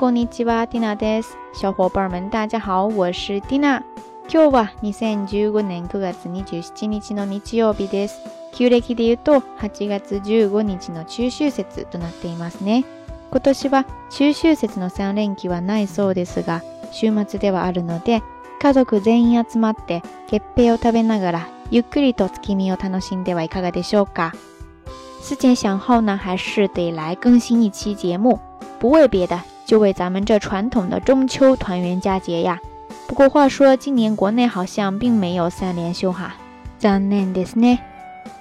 こんにちは、ティナです。小伙伴们、大家好，我是ティナ。今日は2015年9月27日の日曜日です。旧暦で言うと8月15日の中秋節となっていますね。今年は中秋節の3連休はないそうですが、週末ではあるので、家族全員集まって月餅を食べながらゆっくりと月見を楽しんではいかがでしょうか。思前想后呢，还是得来更新一期节目。不为别的，就为咱们这传统的中秋团圆佳节呀。不过话说，今年国内好像并没有三连休哈。t h d is n e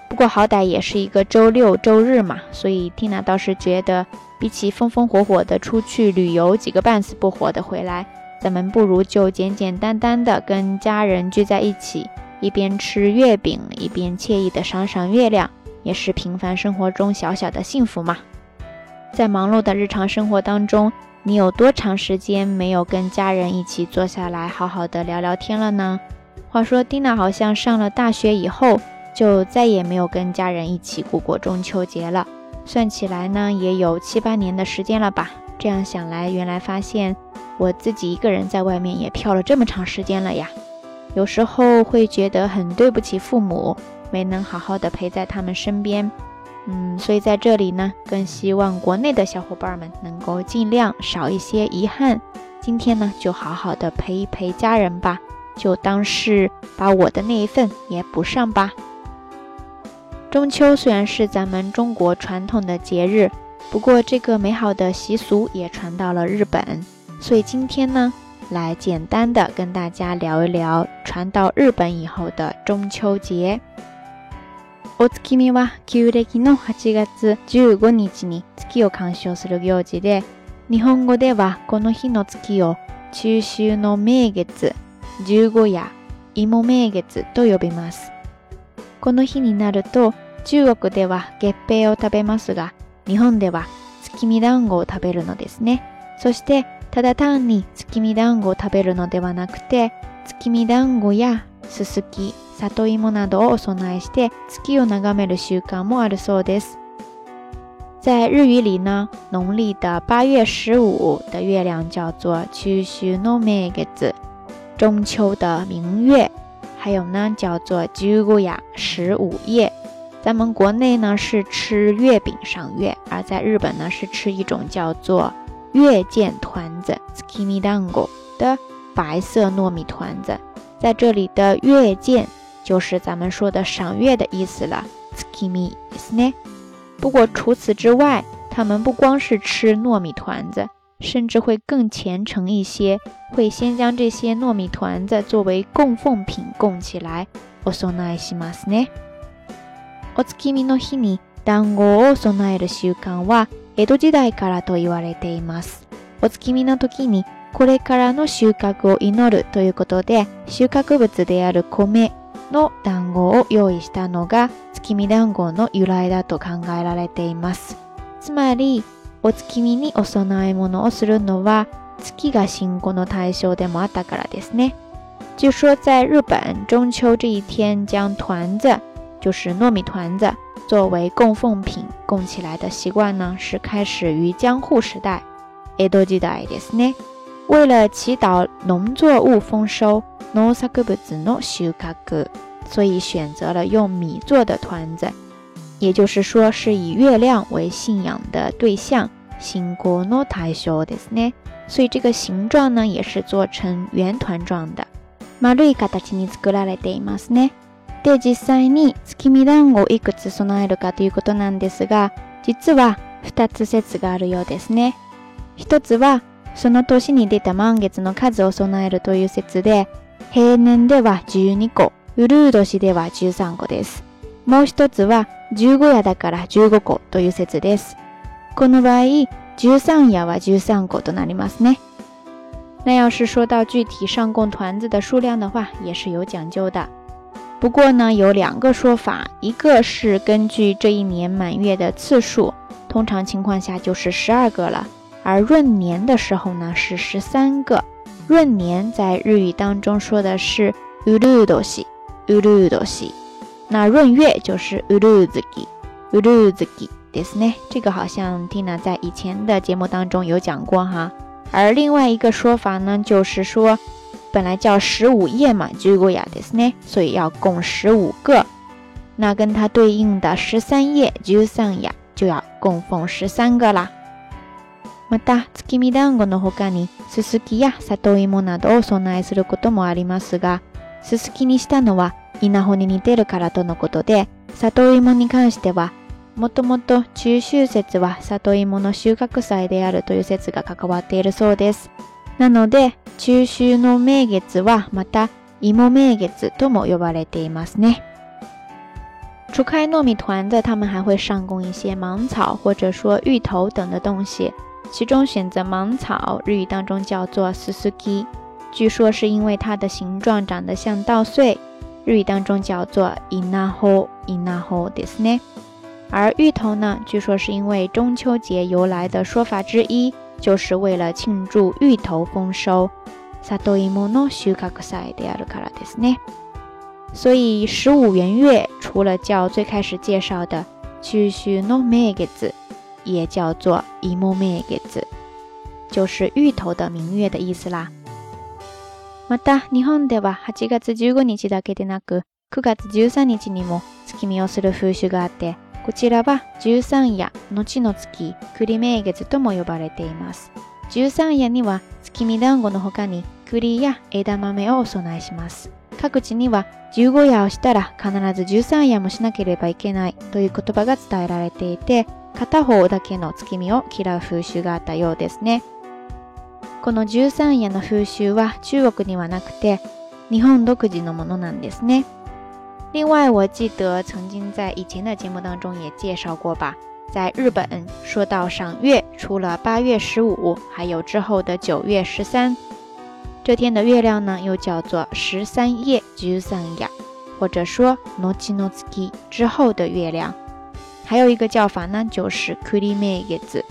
不过好歹也是一个周六周日嘛，所以 Tina 倒是觉得，比起风风火火的出去旅游，几个半死不活的回来，咱们不如就简简单单的跟家人聚在一起，一边吃月饼，一边惬意的赏赏月亮，也是平凡生活中小小的幸福嘛。在忙碌的日常生活当中。你有多长时间没有跟家人一起坐下来好好的聊聊天了呢？话说，蒂娜好像上了大学以后，就再也没有跟家人一起过过中秋节了。算起来呢，也有七八年的时间了吧。这样想来，原来发现我自己一个人在外面也漂了这么长时间了呀。有时候会觉得很对不起父母，没能好好的陪在他们身边。嗯，所以在这里呢，更希望国内的小伙伴们能够尽量少一些遗憾。今天呢，就好好的陪一陪家人吧，就当是把我的那一份也补上吧。中秋虽然是咱们中国传统的节日，不过这个美好的习俗也传到了日本，所以今天呢，来简单的跟大家聊一聊传到日本以后的中秋节。お月見は旧暦の8月15日に月を鑑賞する行事で、日本語ではこの日の月を中秋の名月、十五夜、芋名月と呼びます。この日になると中国では月餅を食べますが、日本では月見団子を食べるのですね。そしてただ単に月見団子を食べるのではなくて、月見団子やすすき、在日语里呢，农历的八月十五的月亮叫做“七夕の月”个子，中秋的明月，还有呢叫做“十五夜”。咱们国内呢是吃月饼赏月，而在日本呢是吃一种叫做“月见团子 ”（sukimi dango） 的白色糯米团子，在这里的“月见”。就是咱们说的赏月的意思了。不过除此之外，他们不光是吃糯米团子，甚至会更虔诚一些，会先将这些糯米团子作为供奉品供起来。お月見の日に団子を供える習慣は江戸時代からと言われています。お月見の時にこれからの収穫を祈るということで、収穫物である米。の団子を用意したのが月見団子の由来だと考えられています。つまり、お月見にお供え物をするのは月が信仰の対象でもあったからですね。据说在日本中秋这一天将团子，就是糯米团子，作为供奉品供起来的习惯呢，是开始于江户时代（江戸時代ですね）。为了祈祷农作物丰收，ノサグブズノシウカ所以选择了用米做的团子，也就是说是以月亮为信仰的对象，シンゴノ太小的是呢，所以这个形状呢也是做成圆团状的，丸い形に作られていますね。で実際に月見団子をいくつ備えるかということなんですが、実は二つ説があるようですね。一つはその年に出た満月の数を備えるという説で、平年では12個、うるう年では13個です。もう一つは15夜だから15個という説です。この場合、13夜は13個となりますね。那要是说到具体上供团子的数量的话，也是有讲究的。不过呢，有两个说法，一个是根据这一年满月的次数，通常情况下就是十二个了。而闰年的时候呢，是十三个。闰年在日语当中说的是“ u る u どし”，“ u るうどし”。那闰月就是“ u u u う u づ u う u づ i 这是呢，这个好像 Tina 在以前的节目当中有讲过哈。而另外一个说法呢，就是说本来叫十五夜嘛，“十五夜”这是呢，所以要供十五个。那跟它对应的十三夜，“ n y a 就要供奉十三个啦。また、月見団子の他に、すすきや里芋などを備えすることもありますが、すすきにしたのは稲穂に似てるからとのことで、里芋に関しては、もともと中秋節は里芋の収穫祭であるという説が関わっているそうです。なので、中秋の名月はまた芋名月とも呼ばれていますね。初开糯米团子，他们还会上供一些芒草或者说芋头等的东西。其中选择芒草，日语当中叫做 susuki，据说是因为它的形状长得像稻穗，日语当中叫做 inaho inaho ですね。而芋头呢，据说是因为中秋节由来的说法之一，就是为了庆祝芋头丰收。サトイモノシュカであるからですね。所以十五圆月，除了叫最开始介绍的、きゅのめ也叫做伊木梅月子，就是芋头的明月的意思啦。また、日本では8月15日だけでなく、9月13日にも月見をする風習があって、こちらは十三夜、後の月、栗名月とも呼ばれています。十三夜には月見団子の他に栗や枝豆をお供えします。各地には15夜をしたら必ず13夜もしなければいけないという言葉が伝えられていて、片方だけの月見を嫌う風習があったようですね。この13夜の風習は中国にはなくて、日本独自のものなんですね。另外，我记得曾经在以前的节目当中也介绍过吧，在日本说到赏月，除了8月十五，还有之后的九月十三。这天的月亮呢，又叫做十三夜十三夜，或者说诺奇诺斯基之后的月亮。还有一个叫法呢，就是 k u r i e 子 i z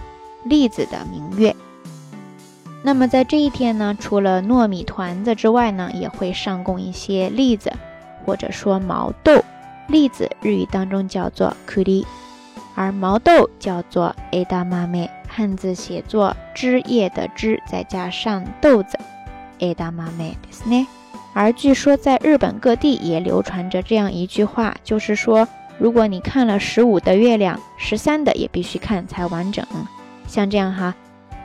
栗子的明月。那么在这一天呢，除了糯米团子之外呢，也会上供一些栗子，或者说毛豆。栗子日语当中叫做 “kuri”，而毛豆叫做 “adamae”，m 汉字写作“枝叶”的“枝”再加上豆子。哎大妈妹，是而据说在日本各地也流传着这样一句话，就是说，如果你看了十五的月亮，十三的也必须看才完整。像这样哈，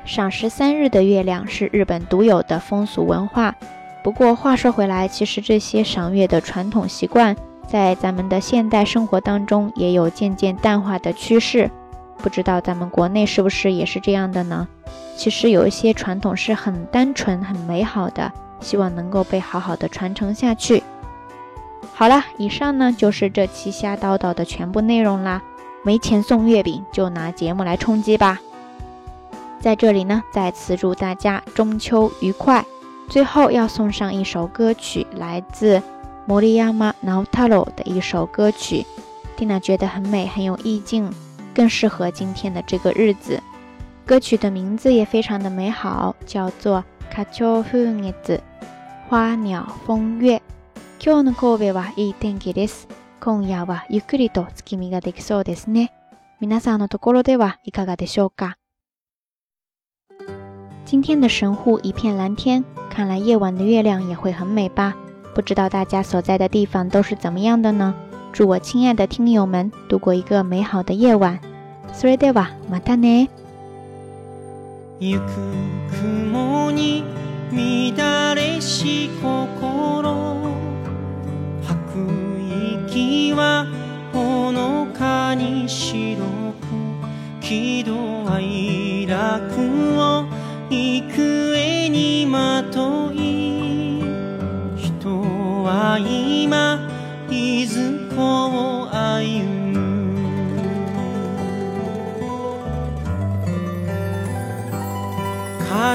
赏十三日的月亮是日本独有的风俗文化。不过话说回来，其实这些赏月的传统习惯，在咱们的现代生活当中，也有渐渐淡化的趋势。不知道咱们国内是不是也是这样的呢？其实有一些传统是很单纯、很美好的，希望能够被好好的传承下去。好了，以上呢就是这期瞎叨叨的全部内容啦。没钱送月饼，就拿节目来充饥吧。在这里呢，再次祝大家中秋愉快。最后要送上一首歌曲，来自摩利亚 t a r o 的一首歌曲，蒂娜觉得很美，很有意境，更适合今天的这个日子。歌曲的名字也非常的美好，叫做《花鸟风月》。今日の夜はいい天気です。今夜はゆっくりと月見ができそうですね。皆さんのところではいかがでしょうか？今天的神户一片蓝天，看来夜晚的月亮也会很美吧？不知道大家所在的地方都是怎么样的呢？祝我亲爱的听友们度过一个美好的夜晚。それではまたね。ゆく雲に乱れし心吐く息はほのかに白く喜怒哀楽を幾重にまとい人は今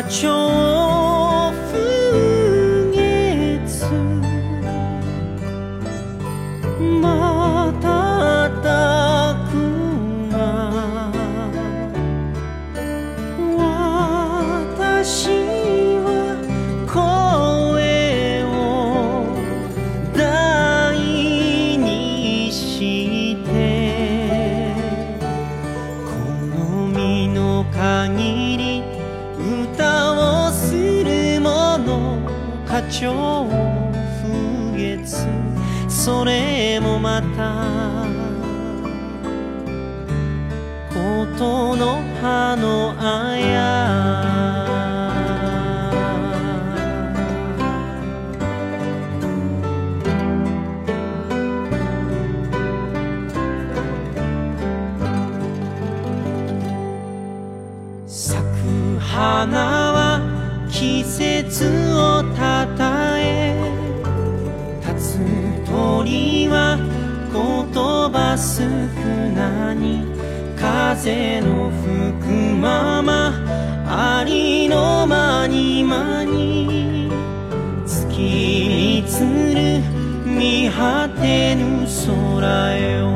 not your 風月それもまた琴の葉のあや花は季節少なに風の吹くままありのまにまに月につる見果てぬ空よ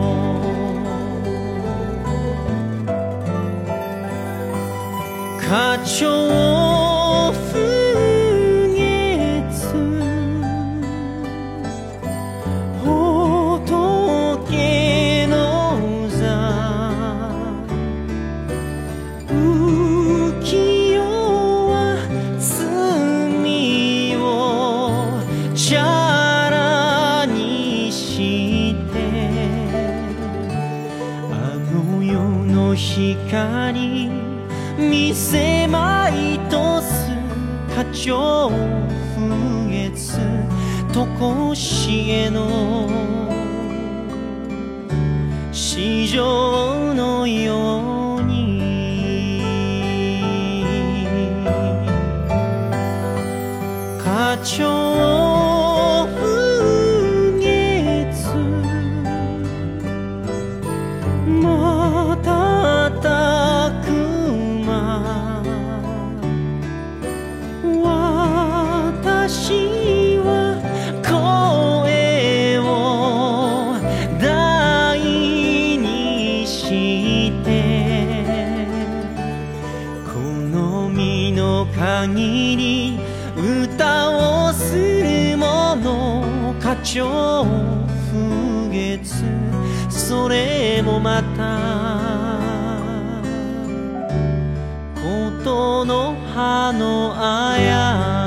課長しげの市場のように課長風月またたくま私超風月それもまたとの葉のあや